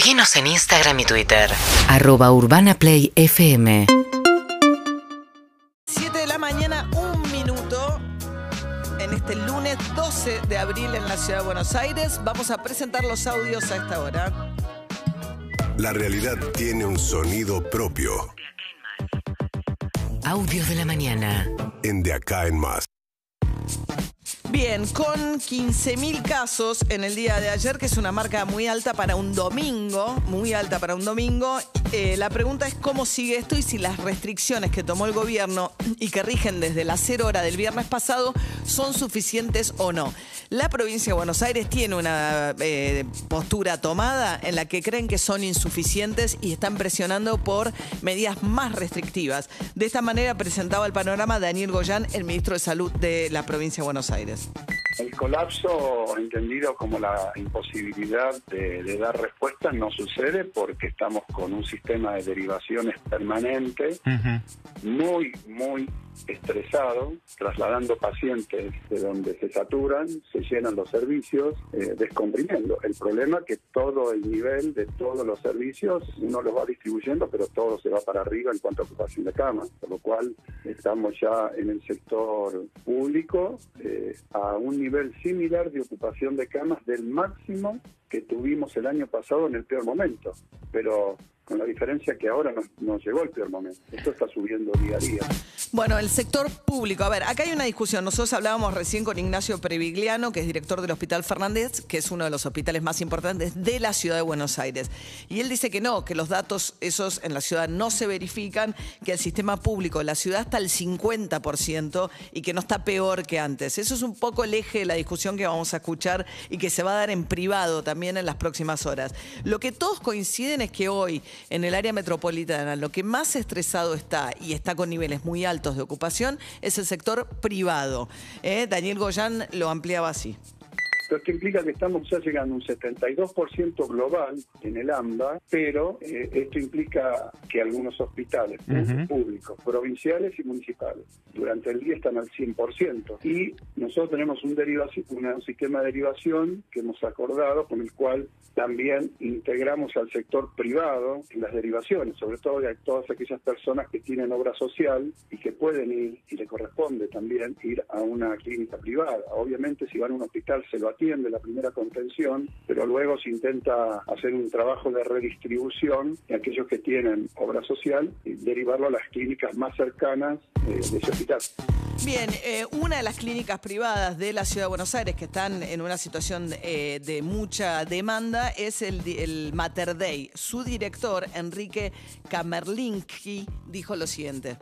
Seguinos en Instagram y Twitter. Arroba Urbana Play FM. 7 de la mañana, un minuto. En este lunes 12 de abril en la ciudad de Buenos Aires, vamos a presentar los audios a esta hora. La realidad tiene un sonido propio. Audios de la mañana. En De Acá en Más. Bien, con 15.000 casos en el día de ayer, que es una marca muy alta para un domingo, muy alta para un domingo. eh, la pregunta es cómo sigue esto y si las restricciones que tomó el gobierno y que rigen desde la cero hora del viernes pasado son suficientes o no. La provincia de Buenos Aires tiene una eh, postura tomada en la que creen que son insuficientes y están presionando por medidas más restrictivas. De esta manera presentaba el panorama Daniel Goyán, el ministro de Salud de la provincia de Buenos Aires. El colapso, entendido como la imposibilidad de, de dar respuesta, no sucede porque estamos con un sistema de derivaciones permanente, muy, muy estresado, trasladando pacientes de donde se saturan, se llenan los servicios, eh, descomprimiendo. El problema es que todo el nivel de todos los servicios uno los va distribuyendo, pero todo se va para arriba en cuanto a ocupación de camas, por lo cual estamos ya en el sector público eh, a un nivel similar de ocupación de camas del máximo que tuvimos el año pasado en el peor momento, pero la diferencia que ahora no, no llegó el peor momento. Esto está subiendo día a día. Bueno, el sector público. A ver, acá hay una discusión. Nosotros hablábamos recién con Ignacio Previgliano, que es director del Hospital Fernández, que es uno de los hospitales más importantes de la ciudad de Buenos Aires. Y él dice que no, que los datos esos en la ciudad no se verifican, que el sistema público de la ciudad está al 50% y que no está peor que antes. Eso es un poco el eje de la discusión que vamos a escuchar y que se va a dar en privado también en las próximas horas. Lo que todos coinciden es que hoy en el área metropolitana lo que más estresado está y está con niveles muy altos de ocupación es el sector privado. ¿eh? Daniel Goyán lo ampliaba así. Esto implica que estamos ya llegando a un 72% global en el AMBA, pero eh, esto implica que algunos hospitales públicos, provinciales y municipales, durante el día están al 100%. Y nosotros tenemos un, un sistema de derivación que hemos acordado con el cual también integramos al sector privado en las derivaciones, sobre todo de todas aquellas personas que tienen obra social y que pueden ir, y le corresponde también ir a una clínica privada. Obviamente si van a un hospital se lo atiende la primera contención, pero luego se intenta hacer un trabajo de redistribución de aquellos que tienen obra social y derivarlo a las clínicas más cercanas eh, de ese hospital. Bien, eh, una de las clínicas privadas de la ciudad de Buenos Aires que están en una situación eh, de mucha demanda es el, el Mater Dei. Su director, Enrique Kamerlinski, dijo lo siguiente.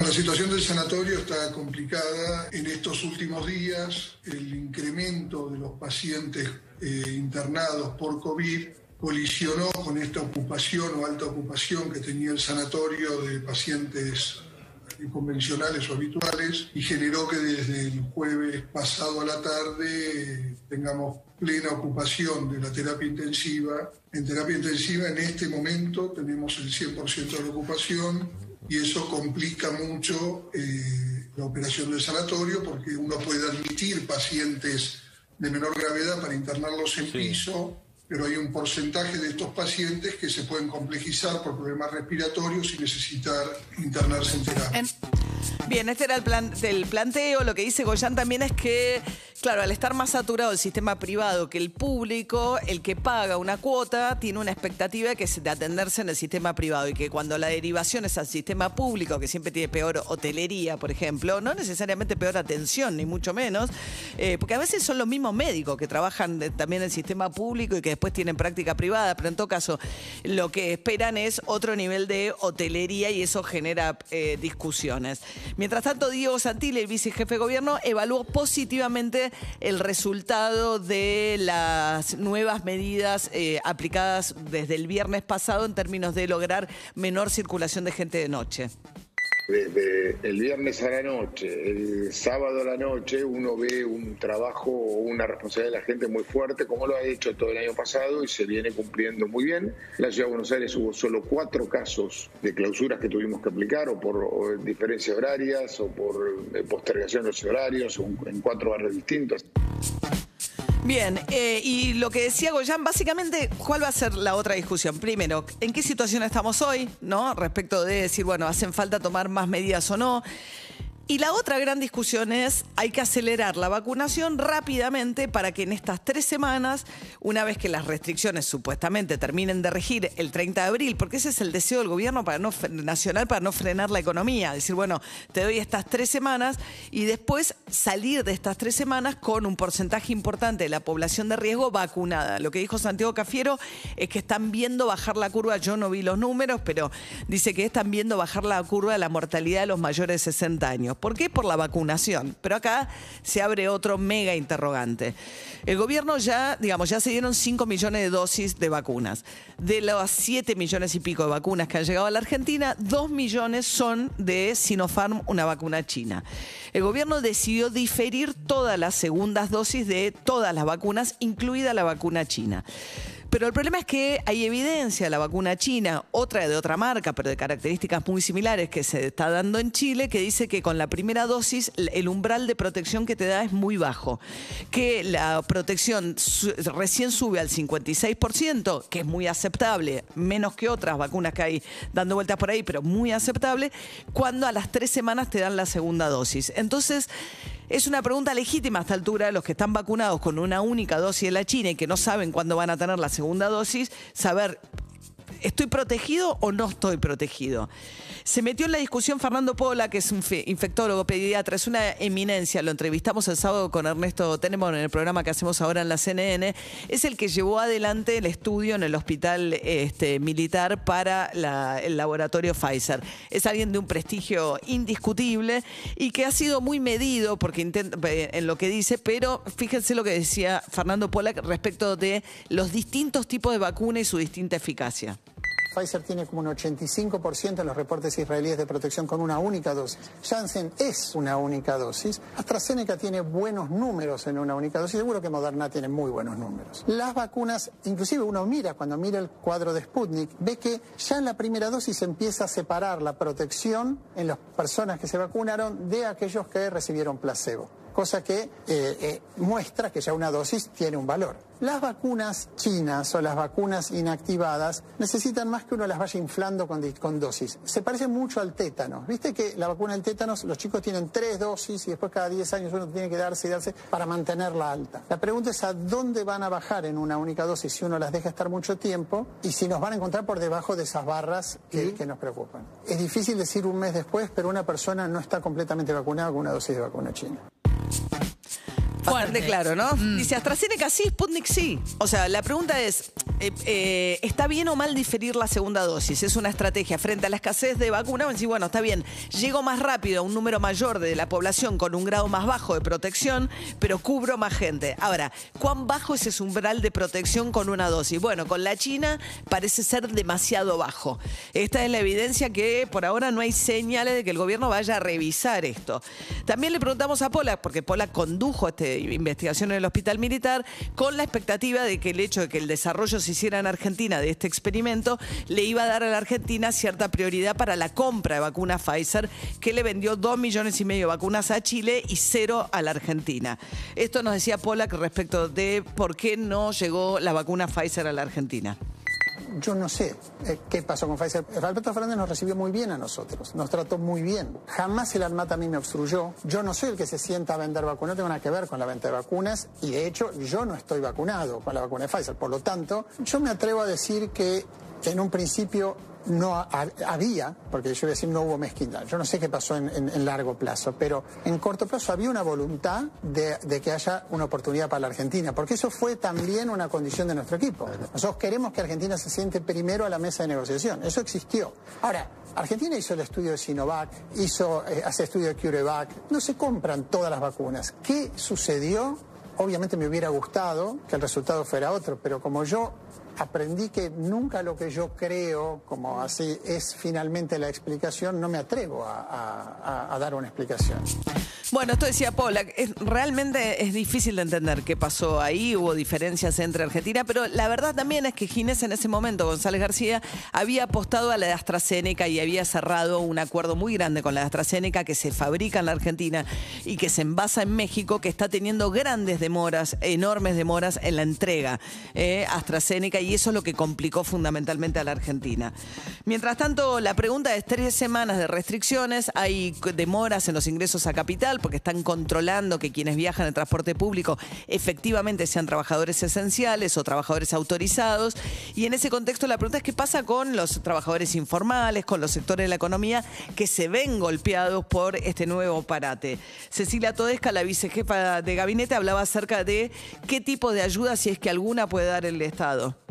La situación del sanatorio está complicada en estos últimos días. El incremento pacientes eh, internados por COVID colisionó con esta ocupación o alta ocupación que tenía el sanatorio de pacientes convencionales o habituales y generó que desde el jueves pasado a la tarde tengamos plena ocupación de la terapia intensiva. En terapia intensiva en este momento tenemos el 100% de la ocupación y eso complica mucho eh, la operación del sanatorio porque uno puede admitir pacientes de menor gravedad para internarlos en piso, pero hay un porcentaje de estos pacientes que se pueden complejizar por problemas respiratorios y necesitar internarse en terapia. En- Bien, este era el, plan, el planteo. Lo que dice Goyán también es que, claro, al estar más saturado el sistema privado que el público, el que paga una cuota tiene una expectativa que de atenderse en el sistema privado y que cuando la derivación es al sistema público, que siempre tiene peor hotelería, por ejemplo, no necesariamente peor atención, ni mucho menos, eh, porque a veces son los mismos médicos que trabajan también en el sistema público y que después tienen práctica privada, pero en todo caso lo que esperan es otro nivel de hotelería y eso genera eh, discusiones. Mientras tanto, Diego Santilli, el vicejefe de gobierno, evaluó positivamente el resultado de las nuevas medidas eh, aplicadas desde el viernes pasado en términos de lograr menor circulación de gente de noche. Desde el viernes a la noche, el sábado a la noche, uno ve un trabajo o una responsabilidad de la gente muy fuerte, como lo ha hecho todo el año pasado y se viene cumpliendo muy bien. En la Ciudad de Buenos Aires hubo solo cuatro casos de clausuras que tuvimos que aplicar, o por diferencias horarias, o por eh, postergación de los horarios, en cuatro barrios distintos. Bien, eh, y lo que decía Goyan, básicamente, ¿cuál va a ser la otra discusión? Primero, ¿en qué situación estamos hoy? ¿No? Respecto de decir, bueno, ¿hacen falta tomar más medidas o no? Y la otra gran discusión es, hay que acelerar la vacunación rápidamente para que en estas tres semanas, una vez que las restricciones supuestamente terminen de regir el 30 de abril, porque ese es el deseo del gobierno para no, nacional para no frenar la economía, decir, bueno, te doy estas tres semanas y después salir de estas tres semanas con un porcentaje importante de la población de riesgo vacunada. Lo que dijo Santiago Cafiero es que están viendo bajar la curva, yo no vi los números, pero dice que están viendo bajar la curva de la mortalidad de los mayores de 60 años. ¿Por qué? Por la vacunación. Pero acá se abre otro mega interrogante. El gobierno ya, digamos, ya se dieron 5 millones de dosis de vacunas. De los 7 millones y pico de vacunas que han llegado a la Argentina, 2 millones son de Sinopharm, una vacuna china. El gobierno decidió diferir todas las segundas dosis de todas las vacunas, incluida la vacuna china. Pero el problema es que hay evidencia, la vacuna china, otra de otra marca, pero de características muy similares que se está dando en Chile, que dice que con la primera dosis el umbral de protección que te da es muy bajo. Que la protección recién sube al 56%, que es muy aceptable, menos que otras vacunas que hay dando vueltas por ahí, pero muy aceptable, cuando a las tres semanas te dan la segunda dosis. Entonces, es una pregunta legítima a esta altura. Los que están vacunados con una única dosis de la China y que no saben cuándo van a tener la segunda dosis, saber, ¿estoy protegido o no estoy protegido? Se metió en la discusión Fernando Pola, que es un fe- infectólogo, pediatra, es una eminencia, lo entrevistamos el sábado con Ernesto Tenemos en el programa que hacemos ahora en la CNN, es el que llevó adelante el estudio en el hospital este, militar para el laboratorio Pfizer. Es alguien de un prestigio indiscutible y que ha sido muy medido porque intenta, en lo que dice, pero fíjense lo que decía Fernando Pola respecto de los distintos tipos de vacuna y su distinta eficacia. Pfizer tiene como un 85% en los reportes israelíes de protección con una única dosis. Janssen es una única dosis. AstraZeneca tiene buenos números en una única dosis. Seguro que Moderna tiene muy buenos números. Las vacunas, inclusive uno mira, cuando mira el cuadro de Sputnik, ve que ya en la primera dosis empieza a separar la protección en las personas que se vacunaron de aquellos que recibieron placebo cosa que eh, eh, muestra que ya una dosis tiene un valor. Las vacunas chinas o las vacunas inactivadas necesitan más que uno las vaya inflando con, dosis. Se parece mucho al tétano. Viste que la vacuna del tétanos, los chicos tienen tres dosis y después cada 10 años uno tiene que darse y darse para mantenerla alta. La pregunta es a dónde van a bajar en una única dosis si uno las deja estar mucho tiempo y si nos van a encontrar por debajo de esas barras que, que nos preocupan. Es difícil decir un mes después, pero una persona no está completamente vacunada con una dosis de vacuna china. フッ。Bastante Fuerte. claro, ¿no? Dice AstraZeneca sí, Sputnik sí. O sea, la pregunta es, eh, eh, ¿está bien o mal diferir la segunda dosis? Es una estrategia frente a la escasez de vacunas. Decir, bueno, está bien, llego más rápido a un número mayor de la población con un grado más bajo de protección, pero cubro más gente. Ahora, ¿cuán bajo es ese umbral de protección con una dosis? Bueno, con la China parece ser demasiado bajo. Esta es la evidencia que por ahora no hay señales de que el gobierno vaya a revisar esto. También le preguntamos a Pola, porque Pola condujo investigación en el hospital militar, con la expectativa de que el hecho de que el desarrollo se hiciera en Argentina de este experimento le iba a dar a la Argentina cierta prioridad para la compra de vacunas Pfizer, que le vendió dos millones y medio de vacunas a Chile y cero a la Argentina. Esto nos decía Pola respecto de por qué no llegó la vacuna Pfizer a la Argentina. Yo no sé eh, qué pasó con Pfizer. Alberto Fernández nos recibió muy bien a nosotros, nos trató muy bien. Jamás el ANMAT a mí me obstruyó. Yo no soy el que se sienta a vender vacunas, no tengo nada que ver con la venta de vacunas y de hecho yo no estoy vacunado con la vacuna de Pfizer. Por lo tanto, yo me atrevo a decir que en un principio no ha- había, porque yo voy a decir no hubo mezquindad. Yo no sé qué pasó en, en- en largo plazo, pero en corto plazo había una voluntad de, de que haya una oportunidad para la Argentina, porque eso fue también una condición de nuestro equipo. Nosotros queremos que Argentina se siente primero a la mesa de negociación. Eso existió. Ahora, Argentina hizo el estudio de Sinovac, hizo, eh, hace estudio de CureVac. No se compran todas las vacunas. ¿Qué sucedió? Obviamente me hubiera gustado que el resultado fuera otro, pero como yo aprendí que nunca lo que yo creo, como así es finalmente la explicación, no me atrevo a, dar una explicación. Bueno, esto decía Paula, es- realmente es difícil de entender qué pasó ahí, hubo diferencias entre Argentina, pero la verdad también es que Ginés en ese momento, González García, había apostado a la de AstraZeneca y había cerrado un acuerdo muy grande con la de AstraZeneca que se fabrica en la Argentina y que se envasa en México, que está teniendo grandes demoras, enormes demoras en la entrega eh, AstraZeneca y eso es lo que complicó fundamentalmente a la Argentina. Mientras tanto, la pregunta es tres semanas de restricciones, hay demoras en los ingresos a capital porque están controlando que quienes viajan en transporte público efectivamente sean trabajadores esenciales o trabajadores autorizados. Y en ese contexto la pregunta es qué pasa con los trabajadores informales, con los sectores de la economía que se ven golpeados por este nuevo parate. Cecilia Todesca, la vicejefa de gabinete, hablaba acerca de qué tipo de ayuda, si es que alguna, puede dar el Estado.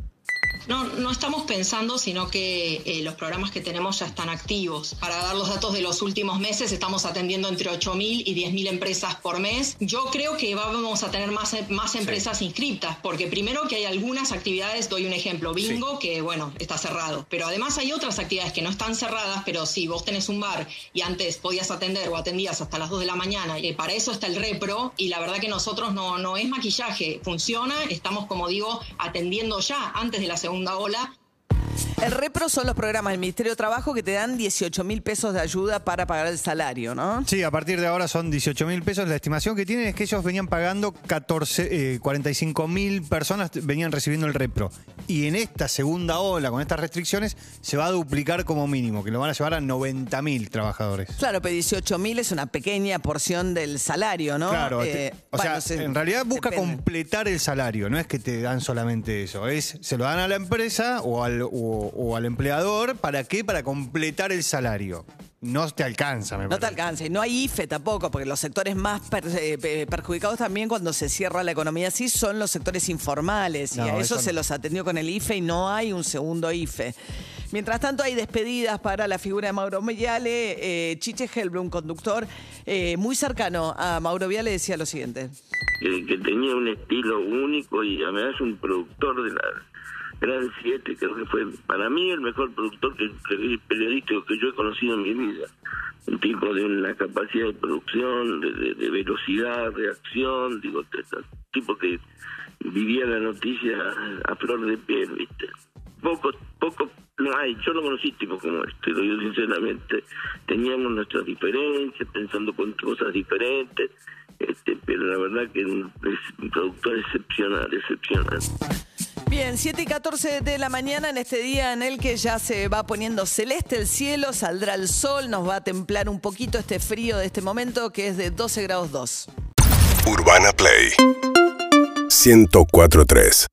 No, no estamos pensando, sino que eh, los programas que tenemos ya están activos. Para dar los datos de los últimos meses, estamos atendiendo entre 8.000 y 10.000 empresas por mes. Yo creo que vamos a tener más, más empresas inscriptas, porque primero que hay algunas actividades, doy un ejemplo, bingo, que bueno, está cerrado. Pero además hay otras actividades que no están cerradas, pero si vos tenés un bar y antes podías atender o atendías hasta las 2 de la mañana, eh, para eso está el repro y la verdad que nosotros no, no es maquillaje, funciona, estamos como digo atendiendo ya antes de la segunda ola El repro son los programas del Ministerio de Trabajo que te dan 18 mil pesos de ayuda para pagar el salario, ¿no? Sí, a partir de ahora son 18 mil pesos. La estimación que tienen es que ellos venían pagando 14, eh, 45 mil personas venían recibiendo el repro. Y en esta segunda ola, con estas restricciones, se va a duplicar como mínimo, que lo van a llevar a 90 mil trabajadores. Claro, pero 18 mil es una pequeña porción del salario, ¿no? Claro, Eh, te- o bueno, sea, se- en realidad busca depende. completar el salario, no es que te dan solamente eso, es se lo dan a la empresa o al, o, o al empleador, ¿para qué? Para completar el salario. No te alcanza, me No te parece. alcanza. Y no hay IFE tampoco, porque los sectores más per- eh, pe- perjudicados también cuando se cierra la economía así son los sectores informales. No, y a eso, eso se no. los atendió con el IFE y no hay un segundo IFE. Mientras tanto, hay despedidas para la figura de Mauro Viale. Eh, Chiche Helblum, conductor eh, muy cercano a Mauro Viale, decía lo siguiente. que, que tenía un estilo único y además un productor de la Gran 7, creo que fue para mí el mejor productor que, que- periodístico que yo he conocido en mi vida. Un tipo de una capacidad de producción, de, de- de velocidad, reacción, digo, t- tipo que vivía la noticia a flor de piel, ¿viste? Poco, poco, no hay, yo no conocí tipos como este, lo digo sinceramente. Teníamos nuestras diferencias, pensando con cosas diferentes, este, pero la verdad que es un productor excepcional, excepcional. Bien, 7 y 14 de la mañana en este día en el que ya se va poniendo celeste el cielo, saldrá el sol, nos va a templar un poquito este frío de este momento que es de 12 grados 2. Urbana Play 1043